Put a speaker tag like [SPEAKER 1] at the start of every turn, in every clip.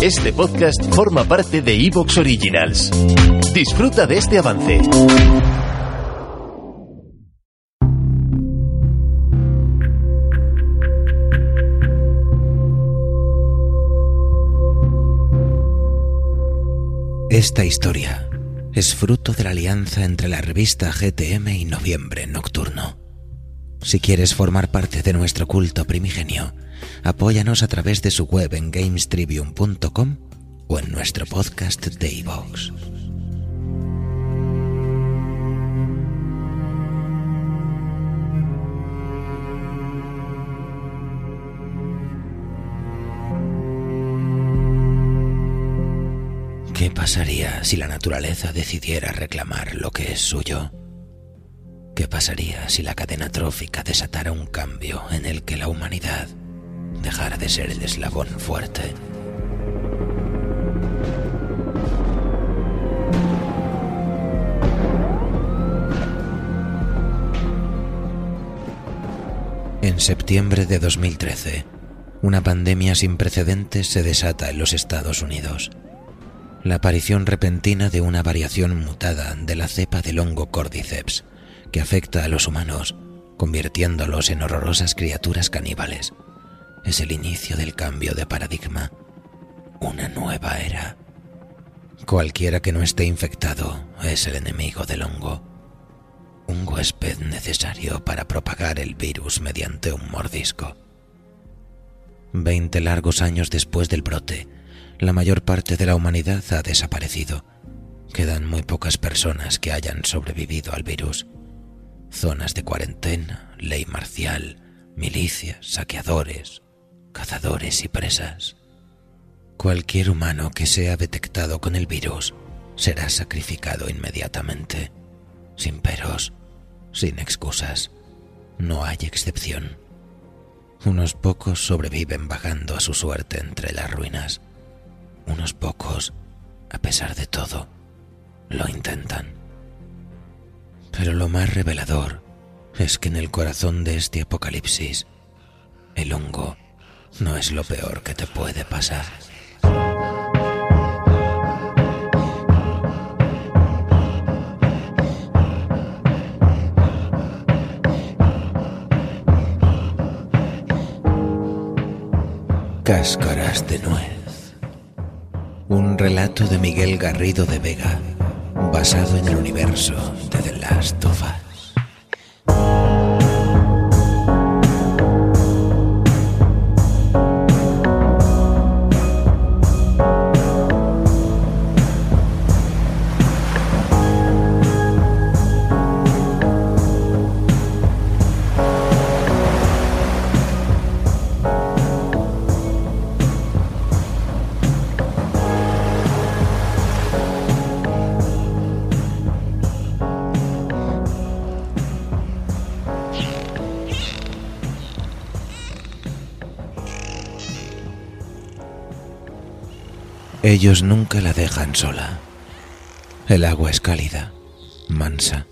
[SPEAKER 1] Este podcast forma parte de Evox Originals. Disfruta de este avance.
[SPEAKER 2] Esta historia es fruto de la alianza entre la revista GTM y Noviembre Nocturno. Si quieres formar parte de nuestro culto primigenio, apóyanos a través de su web en gamestribune.com o en nuestro podcast Daybox. ¿Qué pasaría si la naturaleza decidiera reclamar lo que es suyo? ¿Qué pasaría si la cadena trófica desatara un cambio en el que la humanidad dejara de ser el eslabón fuerte? En septiembre de 2013, una pandemia sin precedentes se desata en los Estados Unidos. La aparición repentina de una variación mutada de la cepa del hongo Cordyceps, que afecta a los humanos, convirtiéndolos en horrorosas criaturas caníbales, es el inicio del cambio de paradigma, una nueva era. Cualquiera que no esté infectado es el enemigo del hongo, un huésped necesario para propagar el virus mediante un mordisco. Veinte largos años después del brote, la mayor parte de la humanidad ha desaparecido. Quedan muy pocas personas que hayan sobrevivido al virus. Zonas de cuarentena, ley marcial, milicias, saqueadores, cazadores y presas. Cualquier humano que sea detectado con el virus será sacrificado inmediatamente, sin peros, sin excusas. No hay excepción. Unos pocos sobreviven vagando a su suerte entre las ruinas. Unos pocos, a pesar de todo, lo intentan. Pero lo más revelador es que en el corazón de este apocalipsis, el hongo no es lo peor que te puede pasar. Cáscaras de nuez. Un relato de Miguel Garrido de Vega, basado en el universo de The Last of Us. Ellos nunca la dejan sola. El agua es cálida, mansa.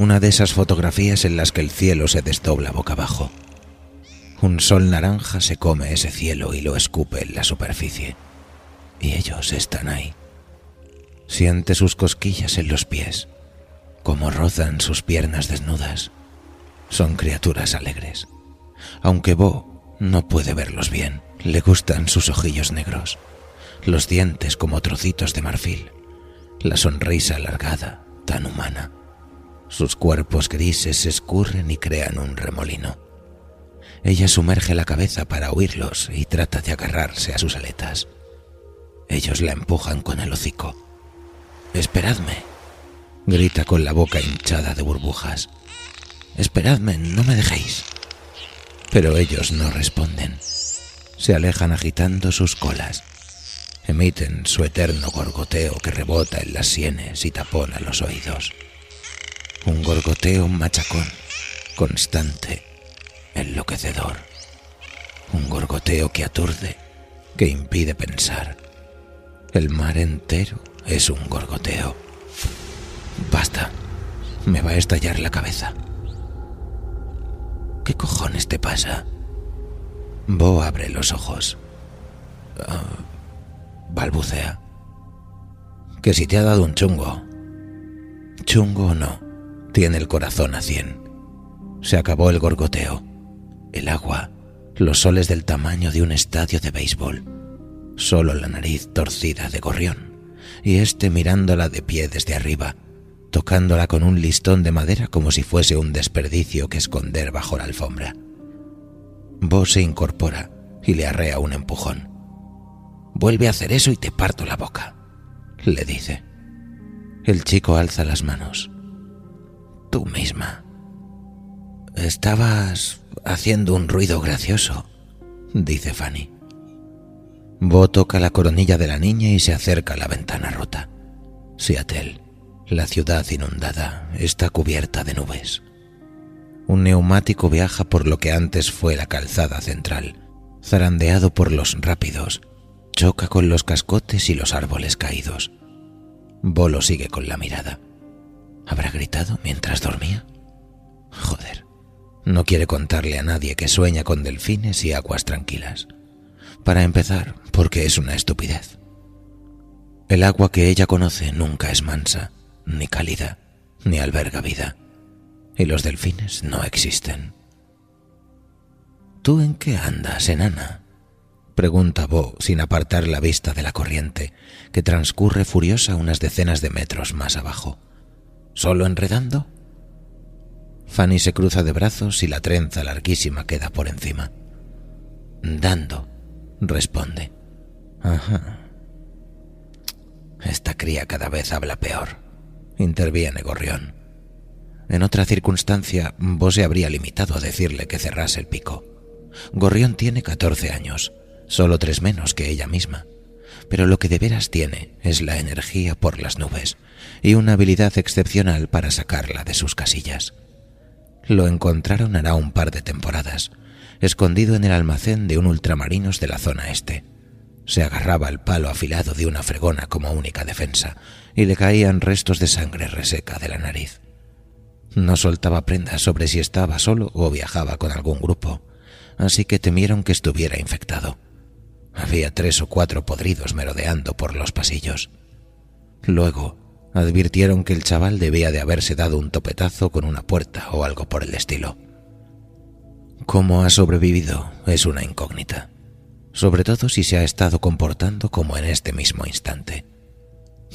[SPEAKER 2] Una de esas fotografías en las que el cielo se desdobla boca abajo. Un sol naranja se come ese cielo y lo escupe en la superficie. Y ellos están ahí. Siente sus cosquillas en los pies, como rozan sus piernas desnudas. Son criaturas alegres. Aunque Bo no puede verlos bien, le gustan sus ojillos negros los dientes como trocitos de marfil, la sonrisa alargada, tan humana. Sus cuerpos grises se escurren y crean un remolino. Ella sumerge la cabeza para oírlos y trata de agarrarse a sus aletas. Ellos la empujan con el hocico. Esperadme, grita con la boca hinchada de burbujas. Esperadme, no me dejéis. Pero ellos no responden. se alejan agitando sus colas. Emiten su eterno gorgoteo que rebota en las sienes y tapona los oídos. Un gorgoteo machacón, constante, enloquecedor. Un gorgoteo que aturde, que impide pensar. El mar entero es un gorgoteo. Basta, me va a estallar la cabeza. ¿Qué cojones te pasa? Bo abre los ojos. Ah, balbucea. Que si te ha dado un chungo. Chungo o no, tiene el corazón a cien. Se acabó el gorgoteo. El agua, los soles del tamaño de un estadio de béisbol. Solo la nariz torcida de gorrión. Y este mirándola de pie desde arriba, tocándola con un listón de madera como si fuese un desperdicio que esconder bajo la alfombra. Bo se incorpora y le arrea un empujón. Vuelve a hacer eso y te parto la boca, le dice. El chico alza las manos. Tú misma. Estabas haciendo un ruido gracioso, dice Fanny. Bo toca la coronilla de la niña y se acerca a la ventana rota. Seattle la ciudad inundada está cubierta de nubes. Un neumático viaja por lo que antes fue la calzada central, zarandeado por los rápidos, choca con los cascotes y los árboles caídos. Bolo sigue con la mirada. ¿Habrá gritado mientras dormía? Joder, no quiere contarle a nadie que sueña con delfines y aguas tranquilas. Para empezar, porque es una estupidez. El agua que ella conoce nunca es mansa ni cálida, ni alberga vida. Y los delfines no existen. ¿Tú en qué andas, enana? Pregunta Bo sin apartar la vista de la corriente, que transcurre furiosa unas decenas de metros más abajo. ¿Solo enredando? Fanny se cruza de brazos y la trenza larguísima queda por encima. Dando, responde. Ajá. Esta cría cada vez habla peor interviene Gorrión. En otra circunstancia, vos se habría limitado a decirle que cerrase el pico. Gorrión tiene 14 años, solo tres menos que ella misma, pero lo que de veras tiene es la energía por las nubes y una habilidad excepcional para sacarla de sus casillas. Lo encontraron hará un par de temporadas, escondido en el almacén de un ultramarinos de la zona este. Se agarraba al palo afilado de una fregona como única defensa, y le caían restos de sangre reseca de la nariz. No soltaba prendas sobre si estaba solo o viajaba con algún grupo, así que temieron que estuviera infectado. Había tres o cuatro podridos merodeando por los pasillos. Luego advirtieron que el chaval debía de haberse dado un topetazo con una puerta o algo por el estilo. Cómo ha sobrevivido es una incógnita, sobre todo si se ha estado comportando como en este mismo instante.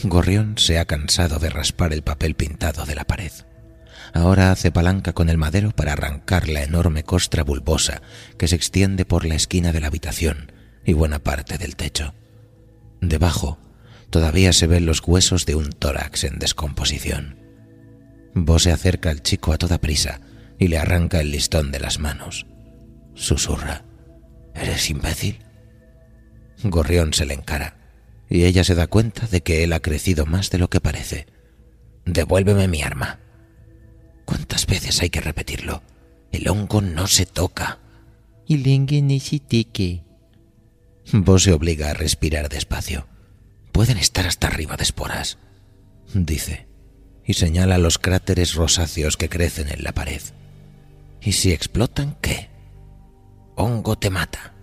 [SPEAKER 2] Gorrión se ha cansado de raspar el papel pintado de la pared. Ahora hace palanca con el madero para arrancar la enorme costra bulbosa que se extiende por la esquina de la habitación y buena parte del techo. Debajo todavía se ven los huesos de un tórax en descomposición. Bo se acerca al chico a toda prisa y le arranca el listón de las manos. Susurra. ¿Eres imbécil? Gorrión se le encara y ella se da cuenta de que él ha crecido más de lo que parece. Devuélveme mi arma. ¿Cuántas veces hay que repetirlo? El hongo no se toca. Y Vos se obliga a respirar despacio. Pueden estar hasta arriba de esporas, dice, y señala los cráteres rosáceos que crecen en la pared. ¿Y si explotan qué? Hongo te mata,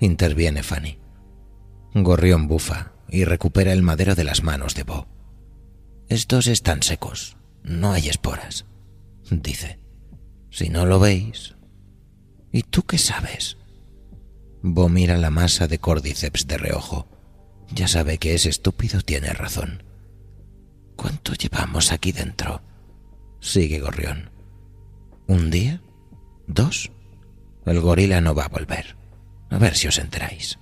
[SPEAKER 2] interviene Fanny. Gorrión bufa y recupera el madero de las manos de Bo. Estos están secos, no hay esporas, dice. Si no lo veis. ¿Y tú qué sabes? Bo mira la masa de córdiceps de reojo. Ya sabe que ese estúpido tiene razón. ¿Cuánto llevamos aquí dentro? Sigue Gorrión. ¿Un día? ¿Dos? El gorila no va a volver. A ver si os enteráis.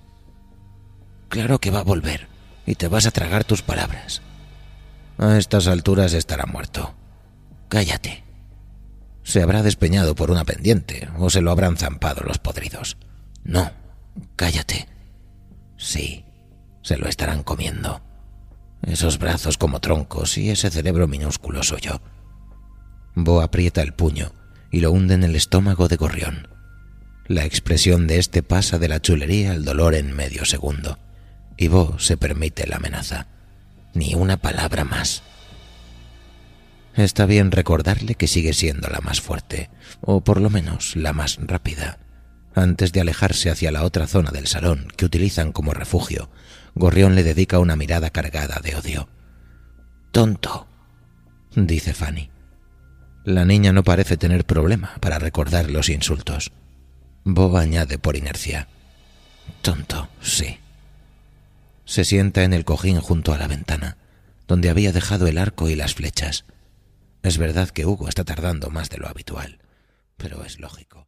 [SPEAKER 2] Claro que va a volver y te vas a tragar tus palabras. A estas alturas estará muerto. Cállate. Se habrá despeñado por una pendiente o se lo habrán zampado los podridos. No, Cállate. Sí, se lo estarán comiendo. Esos brazos como troncos y ese cerebro minúsculo yo. Bo aprieta el puño y lo hunde en el estómago de Gorrión. La expresión de este pasa de la chulería al dolor en medio segundo, y Bo se permite la amenaza. Ni una palabra más. Está bien recordarle que sigue siendo la más fuerte, o por lo menos la más rápida. Antes de alejarse hacia la otra zona del salón que utilizan como refugio, Gorrión le dedica una mirada cargada de odio. Tonto, dice Fanny. La niña no parece tener problema para recordar los insultos. Bob añade por inercia. Tonto, sí. Se sienta en el cojín junto a la ventana, donde había dejado el arco y las flechas. Es verdad que Hugo está tardando más de lo habitual, pero es lógico.